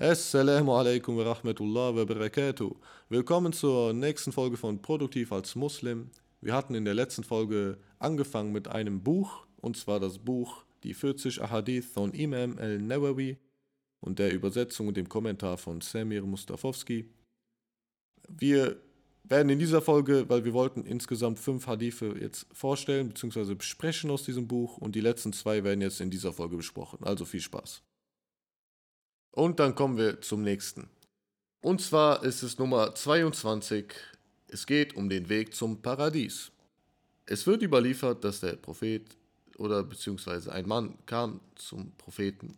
Assalamu alaikum wa rahmatullah wa barakatuh. Willkommen zur nächsten Folge von Produktiv als Muslim. Wir hatten in der letzten Folge angefangen mit einem Buch, und zwar das Buch Die 40 Ahadith von Imam al-Nawawi und der Übersetzung und dem Kommentar von Samir Mustafowski. Wir werden in dieser Folge, weil wir wollten insgesamt fünf Hadithe jetzt vorstellen bzw. besprechen aus diesem Buch und die letzten zwei werden jetzt in dieser Folge besprochen. Also viel Spaß. Und dann kommen wir zum nächsten. Und zwar ist es Nummer 22. Es geht um den Weg zum Paradies. Es wird überliefert, dass der Prophet oder beziehungsweise ein Mann kam zum Propheten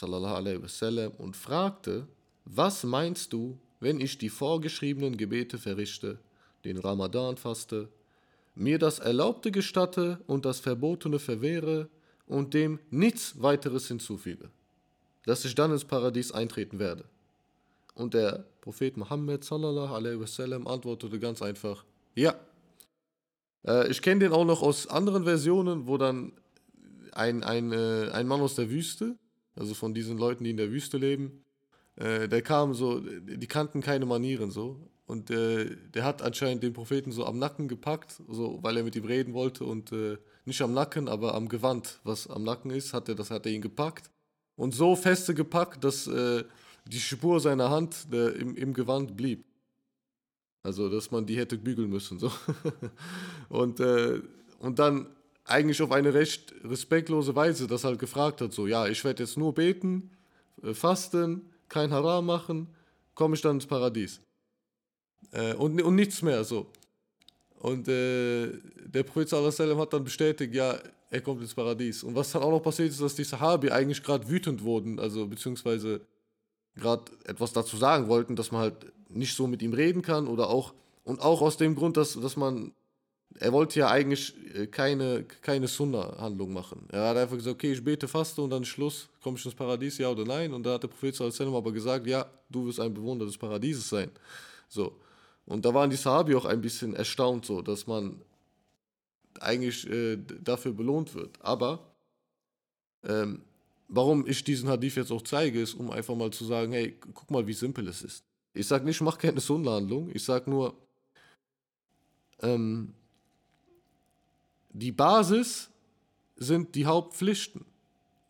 wasallam und fragte, was meinst du, wenn ich die vorgeschriebenen Gebete verrichte, den Ramadan faste, mir das Erlaubte gestatte und das Verbotene verwehre und dem nichts weiteres hinzufüge, dass ich dann ins Paradies eintreten werde. Und der Prophet Muhammad sallallahu alaihi wasallam antwortete ganz einfach, ja. Äh, ich kenne den auch noch aus anderen Versionen, wo dann ein, ein, äh, ein Mann aus der Wüste, also von diesen Leuten, die in der Wüste leben, äh, der kam so, die kannten keine Manieren so. Und äh, der hat anscheinend den Propheten so am Nacken gepackt, so, weil er mit ihm reden wollte. Und äh, nicht am Nacken, aber am Gewand, was am Nacken ist, hat er, das hat er ihn gepackt. Und so feste gepackt, dass äh, die Spur seiner Hand im, im Gewand blieb. Also, dass man die hätte bügeln müssen. So. und, äh, und dann eigentlich auf eine recht respektlose Weise das halt gefragt hat: so, ja, ich werde jetzt nur beten, äh, fasten, kein Haram machen, komme ich dann ins Paradies. Äh, und, und nichts mehr so. Und äh, der Prophet hat dann bestätigt, ja, er kommt ins Paradies. Und was dann auch noch passiert ist, dass die Sahabi eigentlich gerade wütend wurden, also beziehungsweise gerade etwas dazu sagen wollten, dass man halt nicht so mit ihm reden kann oder auch, und auch aus dem Grund, dass, dass man er wollte ja eigentlich äh, keine, keine Sunna-Handlung machen. Er hat einfach gesagt, okay, ich bete, faste und dann Schluss, komme ich ins Paradies, ja oder nein? Und da hat der Prophet sallam aber gesagt, ja, du wirst ein Bewohner des Paradieses sein. So. Und da waren die Sahabi auch ein bisschen erstaunt, so, dass man eigentlich äh, dafür belohnt wird. Aber ähm, warum ich diesen Hadith jetzt auch zeige, ist, um einfach mal zu sagen, hey, guck mal, wie simpel es ist. Ich sage nicht, mach keine Sunna-Handlung, ich sage nur, ähm, die Basis sind die Hauptpflichten.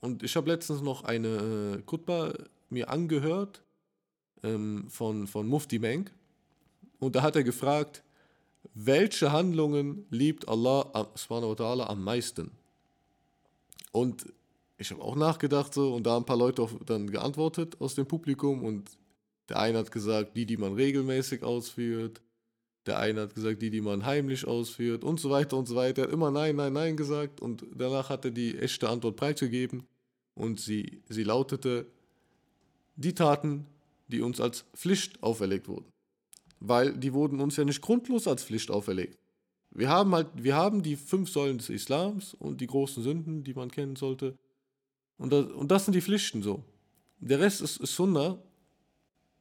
Und ich habe letztens noch eine äh, Kutba mir angehört ähm, von, von Mufti Meng. Und da hat er gefragt, welche Handlungen liebt Allah wa ta'ala am meisten? Und ich habe auch nachgedacht so und da ein paar Leute dann geantwortet aus dem Publikum und der eine hat gesagt, die, die man regelmäßig ausführt. Der eine hat gesagt, die, die man heimlich ausführt und so weiter und so weiter. Er hat immer Nein, Nein, Nein gesagt und danach hat er die echte Antwort preisgegeben und sie, sie lautete, die Taten, die uns als Pflicht auferlegt wurden. Weil die wurden uns ja nicht grundlos als Pflicht auferlegt. Wir haben halt, wir haben die fünf Säulen des Islams und die großen Sünden, die man kennen sollte. Und das, und das sind die Pflichten so. Der Rest ist, ist Sunnah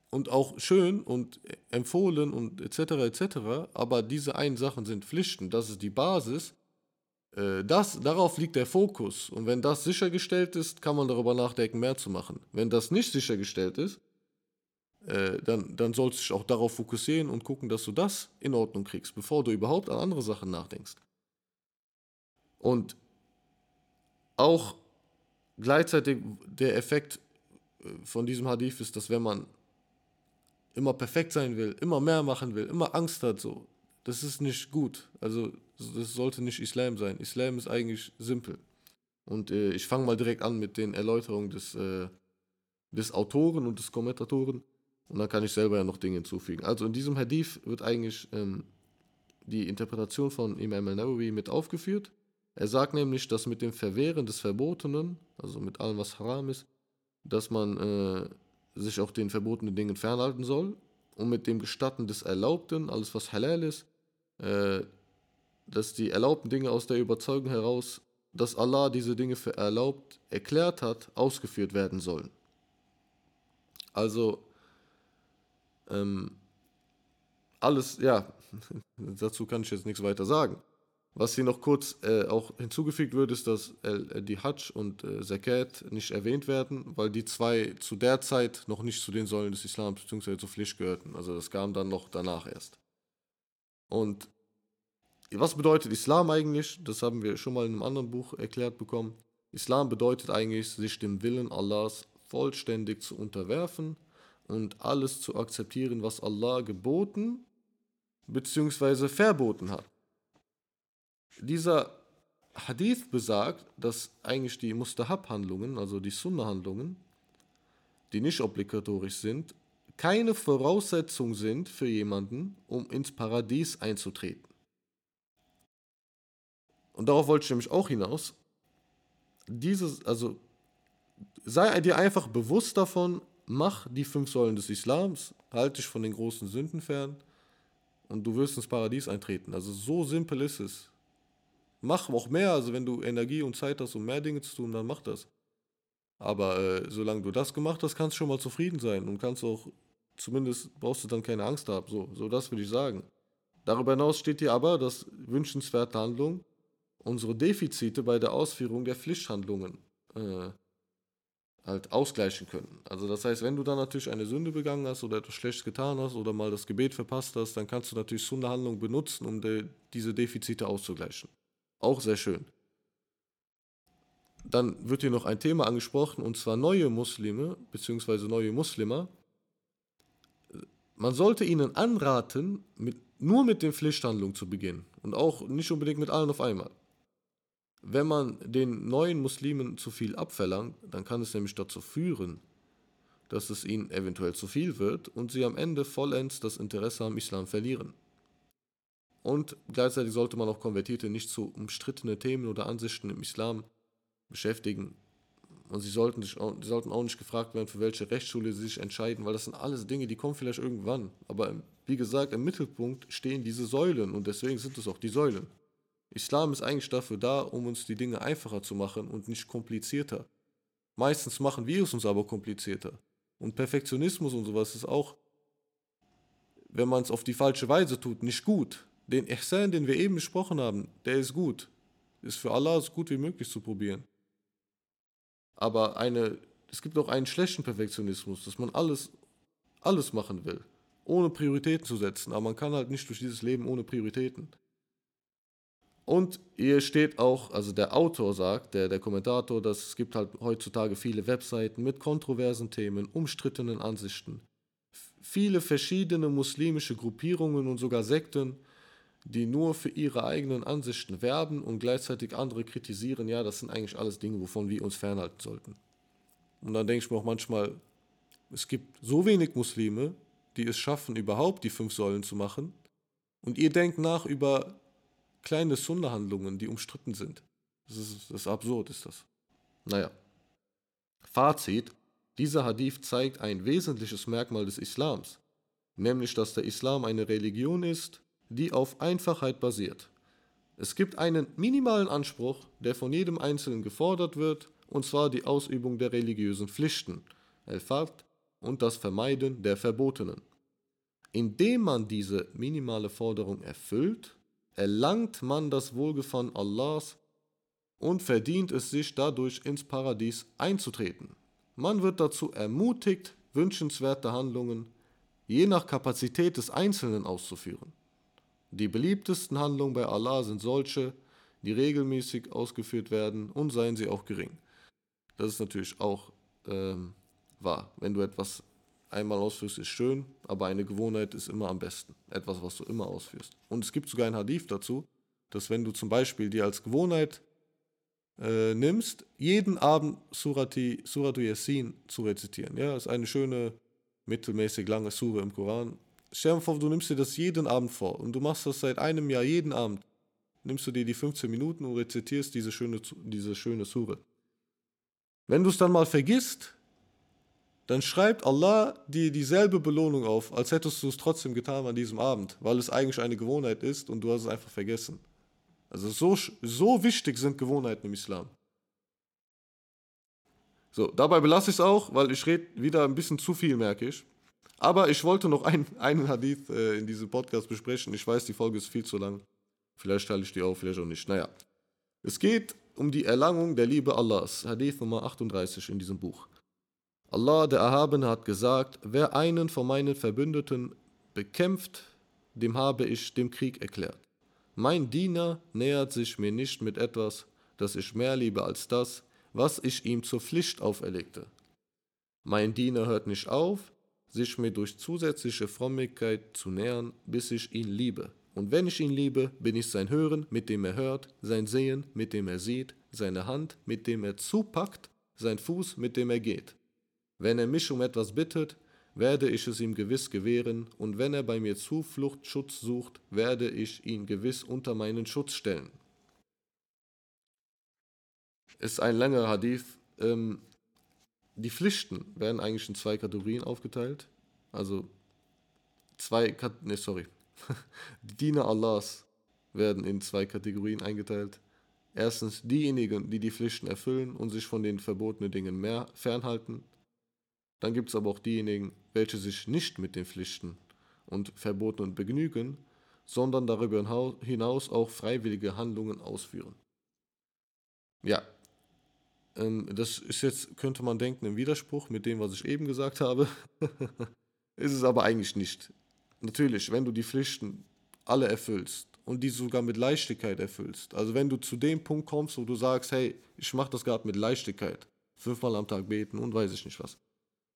und auch schön und empfohlen und etc. etc. Aber diese einen Sachen sind Pflichten, das ist die Basis. Äh, das, darauf liegt der Fokus. Und wenn das sichergestellt ist, kann man darüber nachdenken, mehr zu machen. Wenn das nicht sichergestellt ist, äh, dann, dann sollst du dich auch darauf fokussieren und gucken, dass du das in Ordnung kriegst, bevor du überhaupt an andere Sachen nachdenkst. Und auch gleichzeitig der Effekt äh, von diesem Hadith ist, dass wenn man immer perfekt sein will, immer mehr machen will, immer Angst hat, so. Das ist nicht gut. Also, das sollte nicht Islam sein. Islam ist eigentlich simpel. Und äh, ich fange mal direkt an mit den Erläuterungen des, äh, des Autoren und des Kommentatoren. Und dann kann ich selber ja noch Dinge hinzufügen. Also in diesem Hadith wird eigentlich ähm, die Interpretation von Imam al-Nawawi mit aufgeführt. Er sagt nämlich, dass mit dem Verwehren des Verbotenen, also mit allem, was haram ist, dass man äh, sich auch den verbotenen Dingen fernhalten soll und mit dem Gestatten des Erlaubten, alles was halal ist, äh, dass die erlaubten Dinge aus der Überzeugung heraus, dass Allah diese Dinge für erlaubt erklärt hat, ausgeführt werden sollen. Also ähm, alles, ja, dazu kann ich jetzt nichts weiter sagen. Was hier noch kurz äh, auch hinzugefügt wird, ist, dass äh, die Hajj und äh, Zakat nicht erwähnt werden, weil die zwei zu der Zeit noch nicht zu den Säulen des Islams bzw. zur Pflicht gehörten. Also das kam dann noch danach erst. Und was bedeutet Islam eigentlich? Das haben wir schon mal in einem anderen Buch erklärt bekommen. Islam bedeutet eigentlich, sich dem Willen Allahs vollständig zu unterwerfen und alles zu akzeptieren, was Allah geboten bzw. verboten hat. Dieser Hadith besagt, dass eigentlich die Mustahab-Handlungen, also die Sunnah-Handlungen, die nicht obligatorisch sind, keine Voraussetzung sind für jemanden, um ins Paradies einzutreten. Und darauf wollte ich nämlich auch hinaus. Dieses, also sei dir einfach bewusst davon, mach die fünf Säulen des Islams, halte dich von den großen Sünden fern und du wirst ins Paradies eintreten. Also so simpel ist es. Mach auch mehr, also wenn du Energie und Zeit hast, um mehr Dinge zu tun, dann mach das. Aber äh, solange du das gemacht hast, kannst du schon mal zufrieden sein und kannst auch, zumindest brauchst du dann keine Angst haben. So, so das würde ich sagen. Darüber hinaus steht hier aber, dass wünschenswerte Handlungen unsere Defizite bei der Ausführung der Pflichthandlungen äh, halt ausgleichen können. Also das heißt, wenn du dann natürlich eine Sünde begangen hast oder etwas Schlechtes getan hast oder mal das Gebet verpasst hast, dann kannst du natürlich Sunderhandlungen benutzen, um de, diese Defizite auszugleichen. Auch sehr schön. Dann wird hier noch ein Thema angesprochen, und zwar neue Muslime bzw. neue Muslimer. Man sollte ihnen anraten, mit, nur mit den Pflichthandlungen zu beginnen und auch nicht unbedingt mit allen auf einmal. Wenn man den neuen Muslimen zu viel abverlangt, dann kann es nämlich dazu führen, dass es ihnen eventuell zu viel wird und sie am Ende vollends das Interesse am Islam verlieren. Und gleichzeitig sollte man auch Konvertierte nicht zu umstrittene Themen oder Ansichten im Islam beschäftigen. Und sie sollten, sich auch, sie sollten auch nicht gefragt werden, für welche Rechtsschule sie sich entscheiden, weil das sind alles Dinge, die kommen vielleicht irgendwann. Aber wie gesagt, im Mittelpunkt stehen diese Säulen und deswegen sind es auch die Säulen. Islam ist eigentlich dafür da, um uns die Dinge einfacher zu machen und nicht komplizierter. Meistens machen wir es uns aber komplizierter. Und Perfektionismus und sowas ist auch, wenn man es auf die falsche Weise tut, nicht gut. Den Ihsan, den wir eben besprochen haben, der ist gut. Ist für Allah so gut wie möglich zu probieren. Aber eine, es gibt auch einen schlechten Perfektionismus, dass man alles, alles machen will, ohne Prioritäten zu setzen. Aber man kann halt nicht durch dieses Leben ohne Prioritäten. Und hier steht auch, also der Autor sagt, der, der Kommentator, dass es gibt halt heutzutage viele Webseiten mit kontroversen Themen, umstrittenen Ansichten. Viele verschiedene muslimische Gruppierungen und sogar Sekten, die nur für ihre eigenen Ansichten werben und gleichzeitig andere kritisieren, ja, das sind eigentlich alles Dinge, wovon wir uns fernhalten sollten. Und dann denke ich mir auch manchmal, es gibt so wenig Muslime, die es schaffen, überhaupt die fünf Säulen zu machen. Und ihr denkt nach über kleine Sunna-Handlungen, die umstritten sind. Das ist, das ist absurd, ist das. Naja. Fazit: Dieser Hadith zeigt ein wesentliches Merkmal des Islams, nämlich dass der Islam eine Religion ist, die auf Einfachheit basiert. Es gibt einen minimalen Anspruch, der von jedem Einzelnen gefordert wird, und zwar die Ausübung der religiösen Pflichten, El-Fard, und das Vermeiden der Verbotenen. Indem man diese minimale Forderung erfüllt, erlangt man das Wohlgefallen Allahs und verdient es sich dadurch ins Paradies einzutreten. Man wird dazu ermutigt, wünschenswerte Handlungen je nach Kapazität des Einzelnen auszuführen. Die beliebtesten Handlungen bei Allah sind solche, die regelmäßig ausgeführt werden und seien sie auch gering. Das ist natürlich auch ähm, wahr. Wenn du etwas einmal ausführst, ist schön, aber eine Gewohnheit ist immer am besten. Etwas, was du immer ausführst. Und es gibt sogar ein Hadith dazu, dass wenn du zum Beispiel dir als Gewohnheit äh, nimmst, jeden Abend Surati, Suratu Yasin zu rezitieren. Ja, ist eine schöne, mittelmäßig lange Sure im Koran. Stell dir vor, du nimmst dir das jeden Abend vor und du machst das seit einem Jahr jeden Abend. Nimmst du dir die 15 Minuten und rezitierst diese schöne, diese schöne Sure. Wenn du es dann mal vergisst, dann schreibt Allah dir dieselbe Belohnung auf, als hättest du es trotzdem getan an diesem Abend, weil es eigentlich eine Gewohnheit ist und du hast es einfach vergessen. Also so, so wichtig sind Gewohnheiten im Islam. So, dabei belasse ich es auch, weil ich rede wieder ein bisschen zu viel, merke ich. Aber ich wollte noch ein, einen Hadith äh, in diesem Podcast besprechen. Ich weiß, die Folge ist viel zu lang. Vielleicht teile ich die auch, vielleicht auch nicht. Naja. Es geht um die Erlangung der Liebe Allahs. Hadith Nummer 38 in diesem Buch. Allah, der Erhabene, hat gesagt, wer einen von meinen Verbündeten bekämpft, dem habe ich dem Krieg erklärt. Mein Diener nähert sich mir nicht mit etwas, das ich mehr liebe als das, was ich ihm zur Pflicht auferlegte. Mein Diener hört nicht auf, sich mir durch zusätzliche Frömmigkeit zu nähern, bis ich ihn liebe. Und wenn ich ihn liebe, bin ich sein Hören, mit dem er hört, sein Sehen, mit dem er sieht, seine Hand, mit dem er zupackt, sein Fuß, mit dem er geht. Wenn er mich um etwas bittet, werde ich es ihm gewiss gewähren, und wenn er bei mir Zuflucht, Schutz sucht, werde ich ihn gewiss unter meinen Schutz stellen. Ist ein langer Hadith. Ähm, die Pflichten werden eigentlich in zwei Kategorien aufgeteilt. Also zwei, ne, sorry. Die Diener Allahs werden in zwei Kategorien eingeteilt. Erstens diejenigen, die die Pflichten erfüllen und sich von den verbotenen Dingen mehr fernhalten. Dann gibt es aber auch diejenigen, welche sich nicht mit den Pflichten und Verboten begnügen, sondern darüber hinaus auch freiwillige Handlungen ausführen. Ja, ähm, das ist jetzt, könnte man denken, ein Widerspruch mit dem, was ich eben gesagt habe. ist es aber eigentlich nicht. Natürlich, wenn du die Pflichten alle erfüllst und die sogar mit Leichtigkeit erfüllst, also wenn du zu dem Punkt kommst, wo du sagst, hey, ich mache das gerade mit Leichtigkeit, fünfmal am Tag beten und weiß ich nicht was,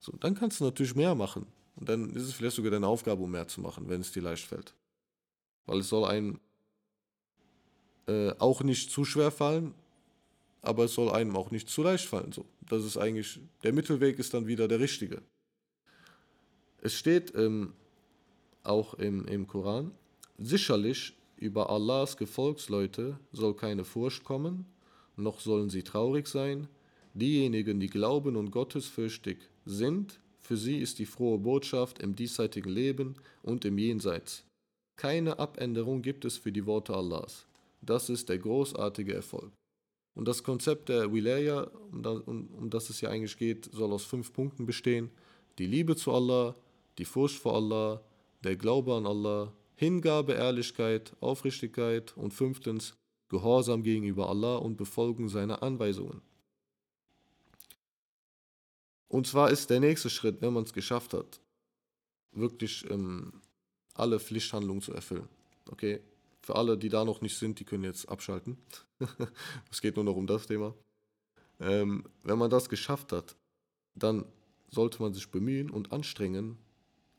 so, dann kannst du natürlich mehr machen. Und dann ist es vielleicht sogar deine Aufgabe, um mehr zu machen, wenn es dir leicht fällt. Weil es soll einem äh, auch nicht zu schwer fallen, aber es soll einem auch nicht zu leicht fallen. So, das ist eigentlich, der Mittelweg ist dann wieder der richtige. Es steht ähm, auch im, im Koran, sicherlich über Allahs Gefolgsleute soll keine Furcht kommen, noch sollen sie traurig sein. Diejenigen, die glauben und gottesfürchtig sind, für sie ist die frohe Botschaft im diesseitigen Leben und im Jenseits. Keine Abänderung gibt es für die Worte Allahs. Das ist der großartige Erfolg. Und das Konzept der Wilaya, um, das, es ja eigentlich geht, soll aus fünf Punkten bestehen. Die Liebe zu Allah, die Furcht vor Allah, der Glaube an Allah, Hingabe, Ehrlichkeit, Aufrichtigkeit und fünftens Gehorsam gegenüber Allah und Befolgen seiner Anweisungen. Und zwar ist der nächste Schritt, wenn man es geschafft hat, wirklich ähm, alle Pflichthandlungen zu erfüllen. Okay, für alle, die da noch nicht sind, die können jetzt abschalten. es geht nur noch um das Thema. Ähm, wenn man das geschafft hat, dann sollte man sich bemühen und anstrengen,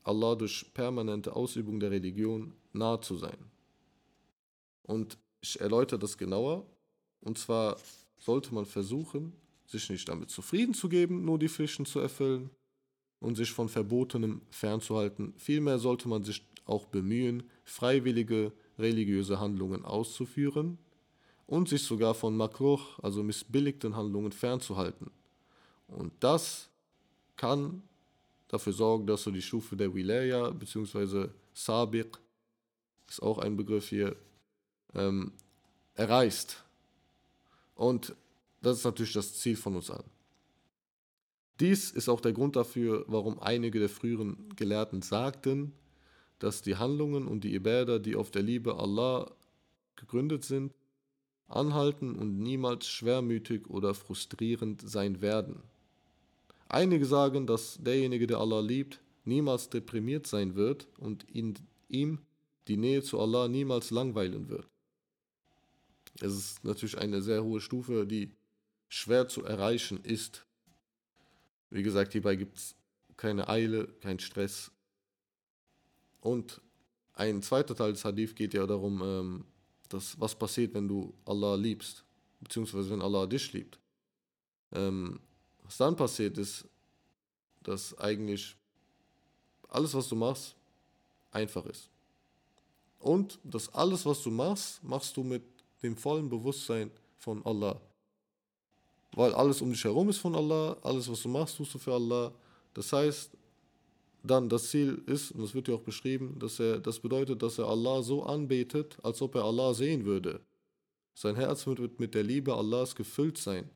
Allah durch permanente Ausübung der Religion nahe zu sein. Und ich erläutere das genauer. Und zwar sollte man versuchen, sich nicht damit zufrieden zu geben, nur die Pflichten zu erfüllen und sich von Verbotenem fernzuhalten. Vielmehr sollte man sich auch bemühen, freiwillige religiöse Handlungen auszuführen und sich sogar von Makruch, also missbilligten Handlungen fernzuhalten. Und das kann dafür sorgen, dass du die Stufe der Wilaya bzw. Sabiq, ist auch ein Begriff hier, ähm, erreichst. Und das ist natürlich das Ziel von uns allen. Dies ist auch der Grund dafür, warum einige der früheren Gelehrten sagten, dass die Handlungen und die Ibadah, die auf der Liebe Allah gegründet sind, anhalten und niemals schwermütig oder frustrierend sein werden. Einige sagen, dass derjenige, der Allah liebt, niemals deprimiert sein wird und ihn, ihm die Nähe zu Allah niemals langweilen wird. Es ist natürlich eine sehr hohe Stufe, die schwer zu erreichen ist. Wie gesagt, hierbei gibt es keine Eile, kein Stress. Und ein zweiter Teil des Hadith geht ja darum, ähm, dass, was passiert, wenn du Allah liebst, beziehungsweise wenn Allah dich liebt. Ähm, was dann passiert ist, dass eigentlich alles, was du machst, einfach ist. Und dass alles, was du machst, machst du mit dem vollen Bewusstsein von Allah. Weil alles um dich herum ist von Allah, alles, was du machst, tust du für Allah. Das heißt, dann das Ziel ist, und das wird ja auch beschrieben, dass er, das bedeutet, dass er Allah so anbetet, als ob er Allah sehen würde. Sein Herz wird mit der Liebe Allahs gefüllt sein.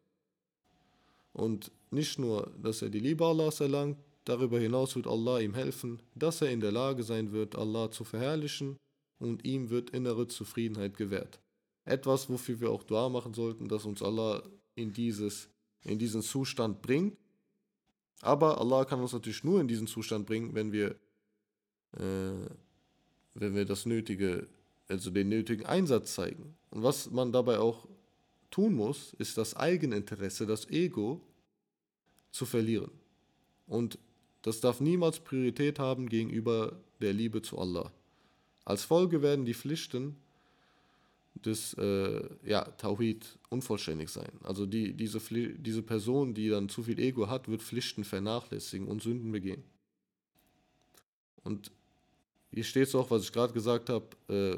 Und nicht nur, dass er die Liebe Allahs erlangt, darüber hinaus wird Allah ihm helfen, dass er in der Lage sein wird, Allah zu verherrlichen und ihm wird innere Zufriedenheit gewährt. Etwas, wofür wir auch Dua machen sollten, dass uns Allah in, dieses, in diesen Zustand bringt. Aber Allah kann uns natürlich nur in diesen Zustand bringen, wenn wir, äh, wenn wir das nötige, also den nötigen Einsatz zeigen. Und was man dabei auch tun muss, ist das Eigeninteresse, das Ego zu verlieren. Und das darf niemals Priorität haben gegenüber der Liebe zu Allah. Als Folge werden die Pflichten des äh, ja, Tawhid unvollständig sein. Also die, diese, diese Person, die dann zu viel Ego hat, wird Pflichten vernachlässigen und Sünden begehen. Und hier steht es auch, was ich gerade gesagt habe, äh,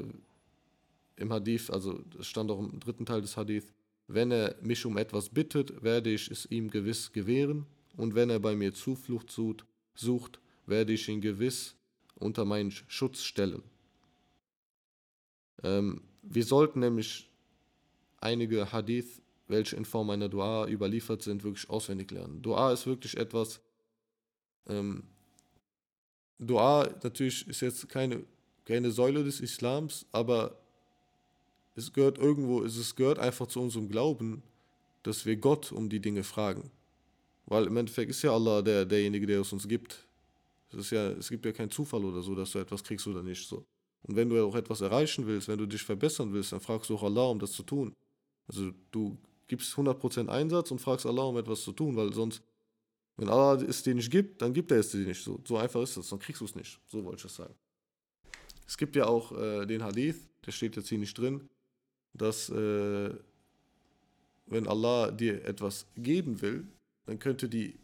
im Hadith, also es stand auch im dritten Teil des Hadith, wenn er mich um etwas bittet, werde ich es ihm gewiss gewähren, und wenn er bei mir Zuflucht sucht, sucht werde ich ihn gewiss unter meinen Schutz stellen. Ähm, wir sollten nämlich einige Hadith, welche in Form einer Dua überliefert sind, wirklich auswendig lernen. Dua ist wirklich etwas, ähm, Dua natürlich ist jetzt keine, keine Säule des Islams, aber es gehört irgendwo, es gehört einfach zu unserem Glauben, dass wir Gott um die Dinge fragen. Weil im Endeffekt ist ja Allah der, derjenige, der es uns gibt. Es, ist ja, es gibt ja keinen Zufall oder so, dass du etwas kriegst oder nicht. So. Und wenn du auch etwas erreichen willst, wenn du dich verbessern willst, dann fragst du auch Allah, um das zu tun. Also du gibst 100% Einsatz und fragst Allah, um etwas zu tun, weil sonst, wenn Allah es dir nicht gibt, dann gibt er es dir nicht. So, so einfach ist es, dann kriegst du es nicht. So wollte ich das sagen. Es gibt ja auch äh, den Hadith, der steht jetzt hier nicht drin, dass äh, wenn Allah dir etwas geben will, dann könnte die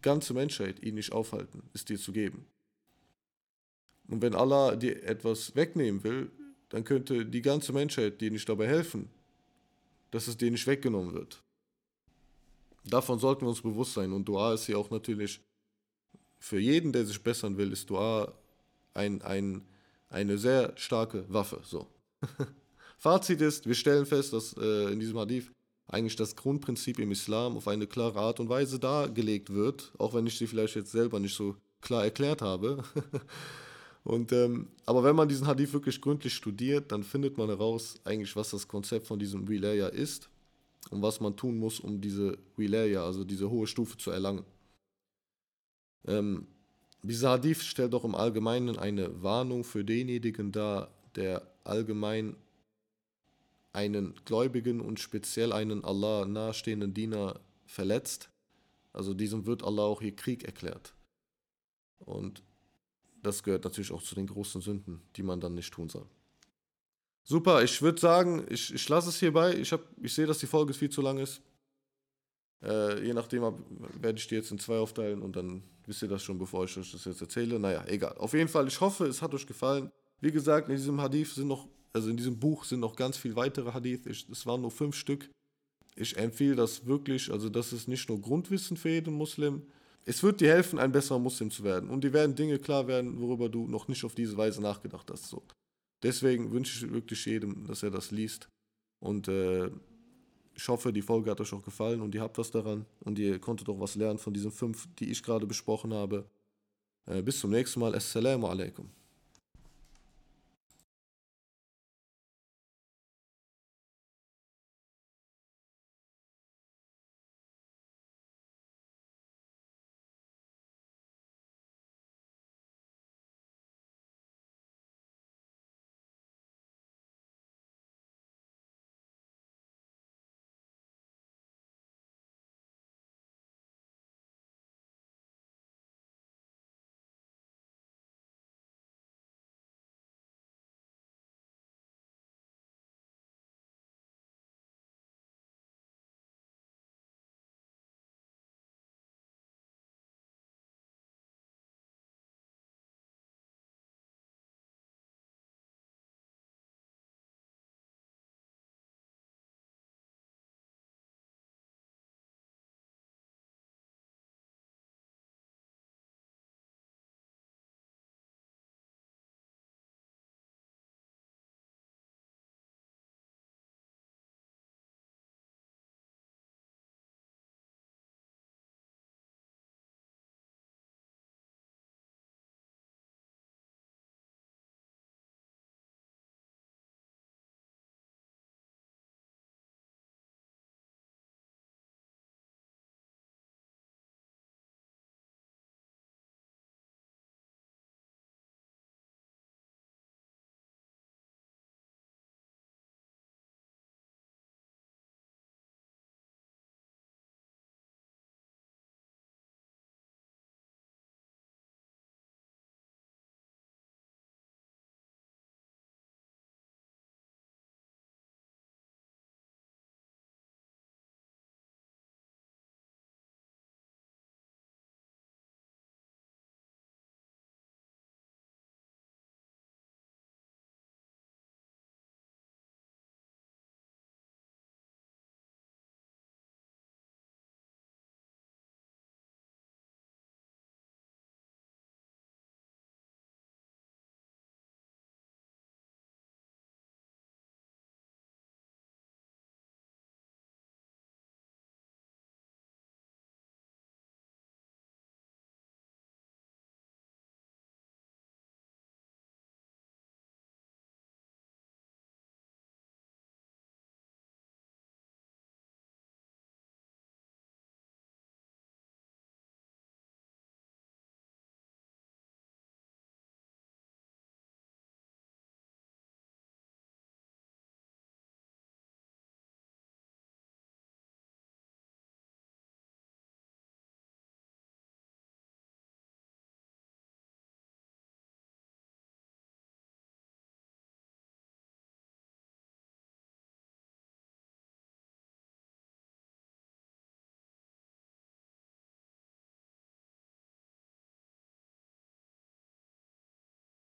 ganze Menschheit ihn nicht aufhalten, es dir zu geben. Und wenn Allah dir etwas wegnehmen will, dann könnte die ganze Menschheit dir nicht dabei helfen, dass es dir nicht weggenommen wird. Davon sollten wir uns bewusst sein. Und Dua ist hier auch natürlich für jeden, der sich bessern will, ist Dua ein, ein, eine sehr starke Waffe. So. Fazit ist, wir stellen fest, dass äh, in diesem Hadith eigentlich das Grundprinzip im Islam auf eine klare Art und Weise dargelegt wird, auch wenn ich sie vielleicht jetzt selber nicht so klar erklärt habe. und, ähm, aber wenn man diesen Hadith wirklich gründlich studiert, dann findet man heraus, eigentlich, was das Konzept von diesem Wilaya ist und was man tun muss, um diese Wilaya, also diese hohe Stufe zu erlangen. Ähm, dieser Hadith stellt auch im Allgemeinen eine Warnung für denjenigen dar, der allgemein einen Gläubigen und speziell einen Allah nahestehenden Diener verletzt, also diesem wird Allah auch hier Krieg erklärt. Und das gehört natürlich auch zu den großen Sünden, die man dann nicht tun soll. Super, ich würde sagen, ich, ich lasse es hierbei. Ich, ich sehe, dass die Folge viel zu lang ist. Äh, je nachdem werde ich die jetzt in zwei aufteilen und dann wisst ihr das schon, bevor ich euch das jetzt erzähle. Naja, egal. Auf jeden Fall, ich hoffe, es hat euch gefallen. Wie gesagt, in diesem Hadith sind noch also in diesem Buch sind noch ganz viele weitere Hadith. es waren nur fünf Stück. Ich empfehle das wirklich. Also das ist nicht nur Grundwissen für jeden Muslim. Es wird dir helfen, ein besserer Muslim zu werden. Und dir werden Dinge klar werden, worüber du noch nicht auf diese Weise nachgedacht hast. So. Deswegen wünsche ich wirklich jedem, dass er das liest. Und äh, ich hoffe, die Folge hat euch auch gefallen und ihr habt was daran. Und ihr konntet auch was lernen von diesen fünf, die ich gerade besprochen habe. Äh, bis zum nächsten Mal. Assalamu alaikum.